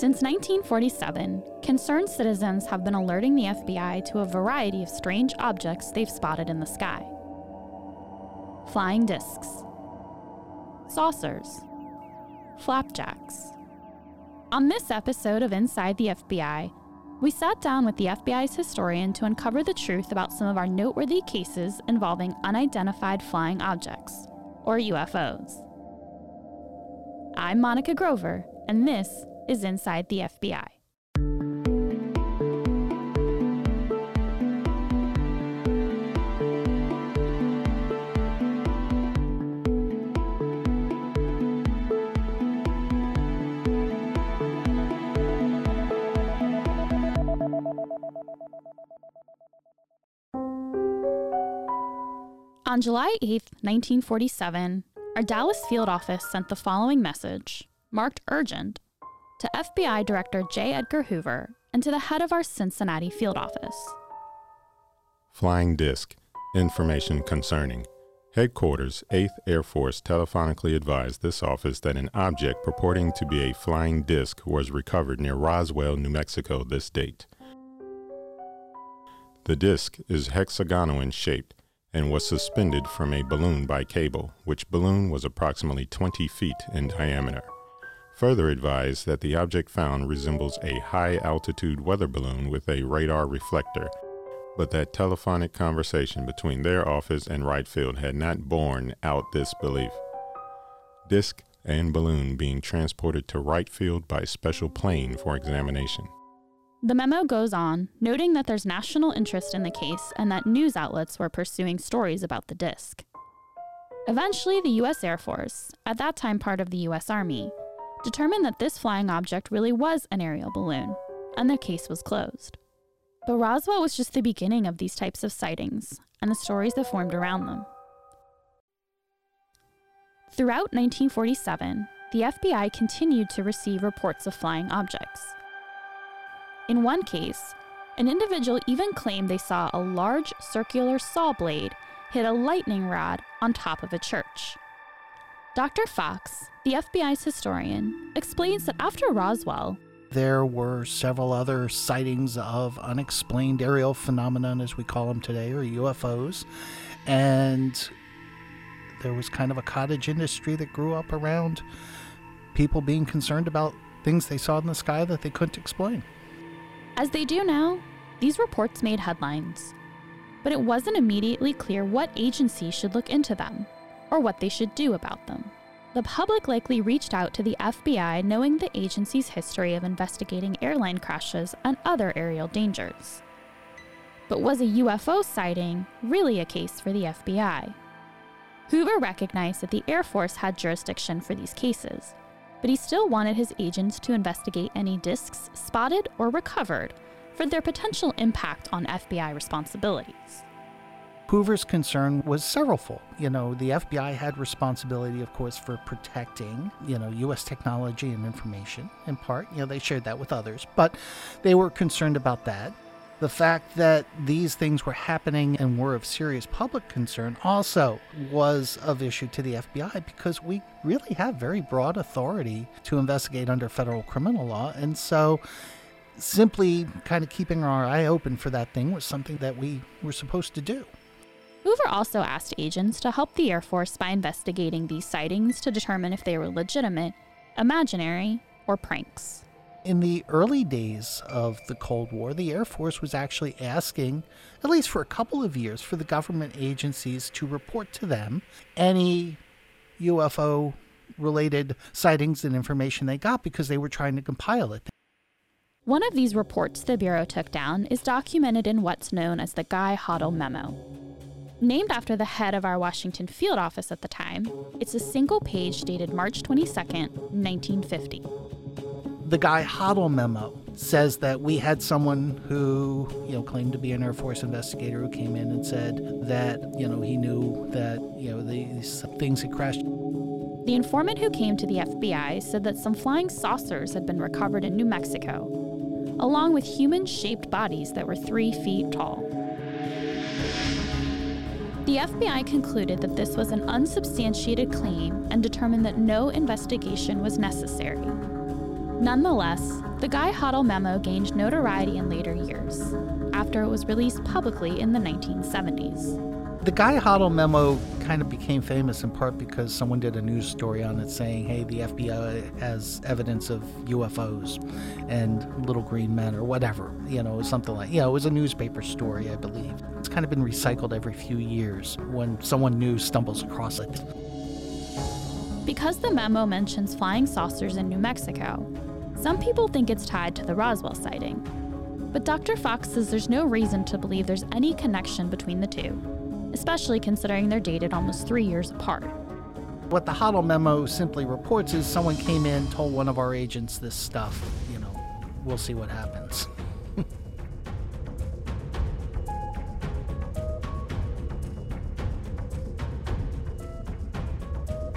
Since 1947, concerned citizens have been alerting the FBI to a variety of strange objects they've spotted in the sky flying discs, saucers, flapjacks. On this episode of Inside the FBI, we sat down with the FBI's historian to uncover the truth about some of our noteworthy cases involving unidentified flying objects, or UFOs. I'm Monica Grover, and this is Inside the FBI. On July 8, 1947, our Dallas field office sent the following message, marked urgent, to FBI Director J. Edgar Hoover and to the head of our Cincinnati field office. Flying Disc Information concerning. Headquarters, 8th Air Force telephonically advised this office that an object purporting to be a flying disc was recovered near Roswell, New Mexico this date. The disc is hexagonal in shape and was suspended from a balloon by cable, which balloon was approximately 20 feet in diameter. Further advised that the object found resembles a high altitude weather balloon with a radar reflector, but that telephonic conversation between their office and Wright Field had not borne out this belief. Disc and balloon being transported to Wright Field by special plane for examination. The memo goes on, noting that there's national interest in the case and that news outlets were pursuing stories about the disc. Eventually, the U.S. Air Force, at that time part of the U.S. Army, determined that this flying object really was an aerial balloon, and the case was closed. But Roswell was just the beginning of these types of sightings and the stories that formed around them. Throughout 1947, the FBI continued to receive reports of flying objects. In one case, an individual even claimed they saw a large circular saw blade hit a lightning rod on top of a church. Dr. Fox, the FBI's historian, explains that after Roswell, there were several other sightings of unexplained aerial phenomenon, as we call them today, or UFOs. And there was kind of a cottage industry that grew up around people being concerned about things they saw in the sky that they couldn't explain. As they do now, these reports made headlines. But it wasn't immediately clear what agency should look into them or what they should do about them. The public likely reached out to the FBI knowing the agency's history of investigating airline crashes and other aerial dangers. But was a UFO sighting really a case for the FBI? Hoover recognized that the Air Force had jurisdiction for these cases, but he still wanted his agents to investigate any discs spotted or recovered for their potential impact on FBI responsibilities. Hoover's concern was severalfold. You know, the FBI had responsibility, of course, for protecting, you know, U.S. technology and information in part. You know, they shared that with others, but they were concerned about that. The fact that these things were happening and were of serious public concern also was of issue to the FBI because we really have very broad authority to investigate under federal criminal law. And so simply kind of keeping our eye open for that thing was something that we were supposed to do. Hoover also asked agents to help the Air Force by investigating these sightings to determine if they were legitimate, imaginary, or pranks. In the early days of the Cold War, the Air Force was actually asking, at least for a couple of years, for the government agencies to report to them any UFO related sightings and information they got because they were trying to compile it. One of these reports the Bureau took down is documented in what's known as the Guy Hottel Memo. Named after the head of our Washington field office at the time, it's a single page dated March 22, 1950 the Guy Hottel memo says that we had someone who, you know, claimed to be an Air Force investigator who came in and said that, you know, he knew that, you know, these things had crashed. The informant who came to the FBI said that some flying saucers had been recovered in New Mexico, along with human shaped bodies that were three feet tall. The FBI concluded that this was an unsubstantiated claim and determined that no investigation was necessary. Nonetheless, the Guy Hottel memo gained notoriety in later years, after it was released publicly in the 1970s. The Guy Hottel memo kind of became famous in part because someone did a news story on it saying, hey, the FBI has evidence of UFOs and little green men or whatever, you know, something like, know, it was a newspaper story, I believe. Kind of been recycled every few years when someone new stumbles across it. Because the memo mentions flying saucers in New Mexico, some people think it's tied to the Roswell sighting. But Dr. Fox says there's no reason to believe there's any connection between the two especially considering they're dated almost three years apart. What the Hottel memo simply reports is someone came in, told one of our agents this stuff. You know, we'll see what happens.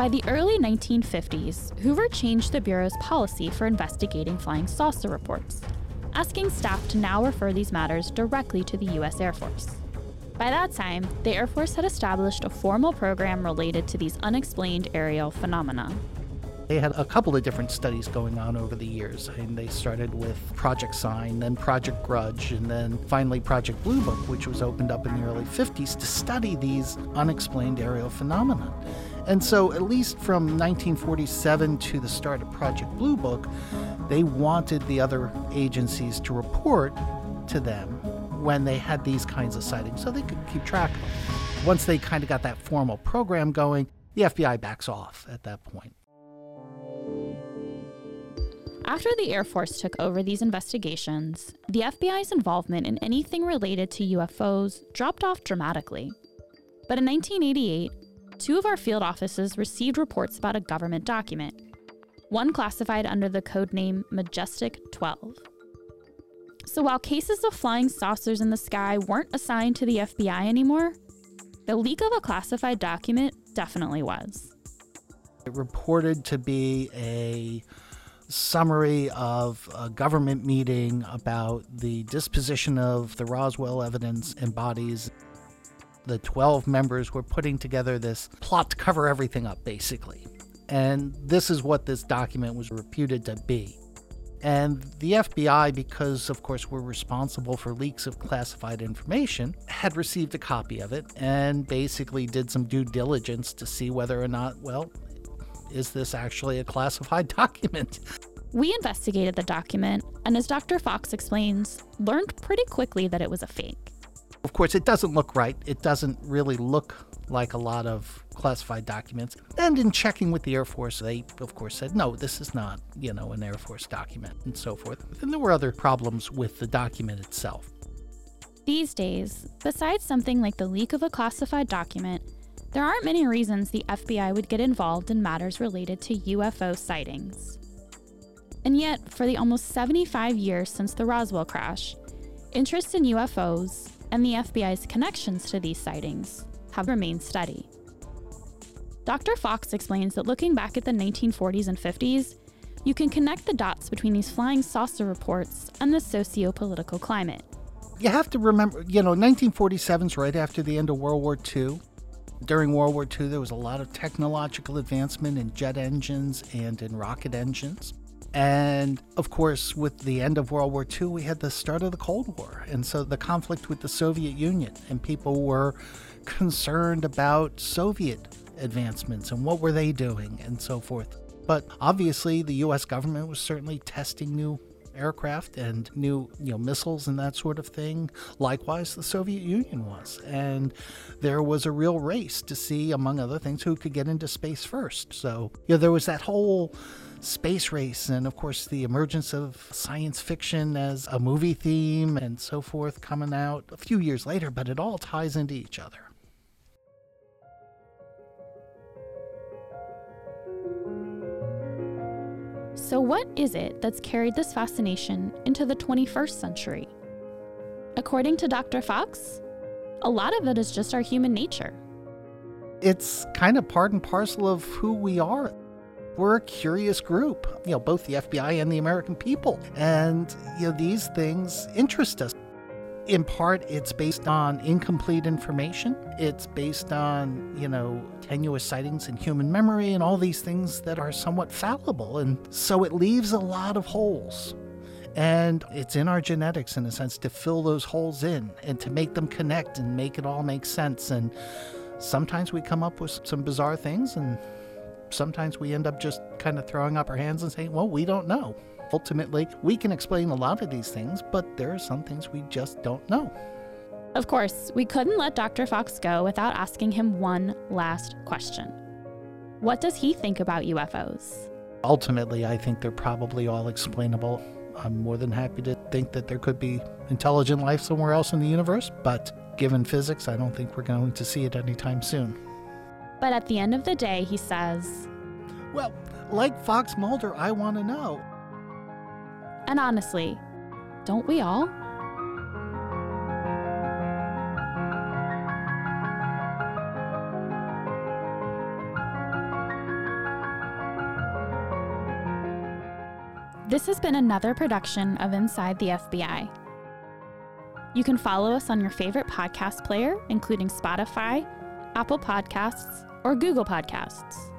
By the early 1950s, Hoover changed the Bureau's policy for investigating flying saucer reports, asking staff to now refer these matters directly to the U.S. Air Force. By that time, the Air Force had established a formal program related to these unexplained aerial phenomena. They had a couple of different studies going on over the years. and they started with Project Sign, then Project Grudge, and then finally Project Blue Book, which was opened up in the early 50s to study these unexplained aerial phenomena. And so, at least from 1947 to the start of Project Blue Book, they wanted the other agencies to report to them when they had these kinds of sightings so they could keep track of them. Once they kind of got that formal program going, the FBI backs off at that point. After the Air Force took over these investigations, the FBI's involvement in anything related to UFOs dropped off dramatically. But in 1988, two of our field offices received reports about a government document, one classified under the code name Majestic 12. So while cases of flying saucers in the sky weren't assigned to the FBI anymore, the leak of a classified document definitely was. It reported to be a summary of a government meeting about the disposition of the Roswell evidence and bodies. The 12 members were putting together this plot to cover everything up, basically. And this is what this document was reputed to be. And the FBI, because of course we're responsible for leaks of classified information, had received a copy of it and basically did some due diligence to see whether or not, well, is this actually a classified document? We investigated the document, and as Dr. Fox explains, learned pretty quickly that it was a fake. Of course, it doesn't look right. It doesn't really look like a lot of classified documents. And in checking with the Air Force, they, of course, said, no, this is not, you know, an Air Force document and so forth. And there were other problems with the document itself. These days, besides something like the leak of a classified document, there aren't many reasons the FBI would get involved in matters related to UFO sightings. And yet, for the almost 75 years since the Roswell crash, interest in UFOs and the FBI's connections to these sightings have remained steady. Dr. Fox explains that looking back at the 1940s and 50s, you can connect the dots between these flying saucer reports and the socio political climate. You have to remember, you know, 1947 is right after the end of World War II. During World War II, there was a lot of technological advancement in jet engines and in rocket engines. And of course, with the end of World War II, we had the start of the Cold War. And so the conflict with the Soviet Union, and people were concerned about Soviet advancements and what were they doing and so forth. But obviously, the U.S. government was certainly testing new aircraft and new you know missiles and that sort of thing. Likewise the soviet union was. And there was a real race to see among other things who could get into space first. So you know there was that whole space race and of course the emergence of science fiction as a movie theme and so forth coming out a few years later but it all ties into each other So, what is it that's carried this fascination into the 21st century? According to Dr. Fox, a lot of it is just our human nature. It's kind of part and parcel of who we are. We're a curious group, you know, both the FBI and the American people. And, you know, these things interest us. In part it's based on incomplete information. It's based on you know tenuous sightings in human memory and all these things that are somewhat fallible. And so it leaves a lot of holes. And it's in our genetics in a sense to fill those holes in and to make them connect and make it all make sense. And sometimes we come up with some bizarre things and sometimes we end up just kind of throwing up our hands and saying well we don't know ultimately, we can explain a lot of these things, but there are some things we just don't know. Of course, we couldn't let Dr. Fox go without asking him one last question. What does he think about UFOs? Ultimately, I think they're probably all explainable. I'm more than happy to think that there could be intelligent life somewhere else in the universe, but given physics, I don't think we're going to see it anytime soon. But at the end of the day, he says, Well, like Fox Mulder, I want to know and honestly, don't we all? This has been another production of Inside the FBI. You can follow us on your favorite podcast player, including Spotify, Apple Podcasts, or Google Podcasts.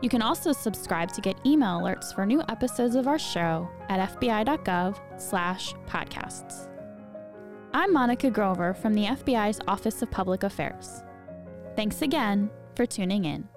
You can also subscribe to get email alerts for new episodes of our show at fbi.gov/podcasts. I'm Monica Grover from the FBI's Office of Public Affairs. Thanks again for tuning in.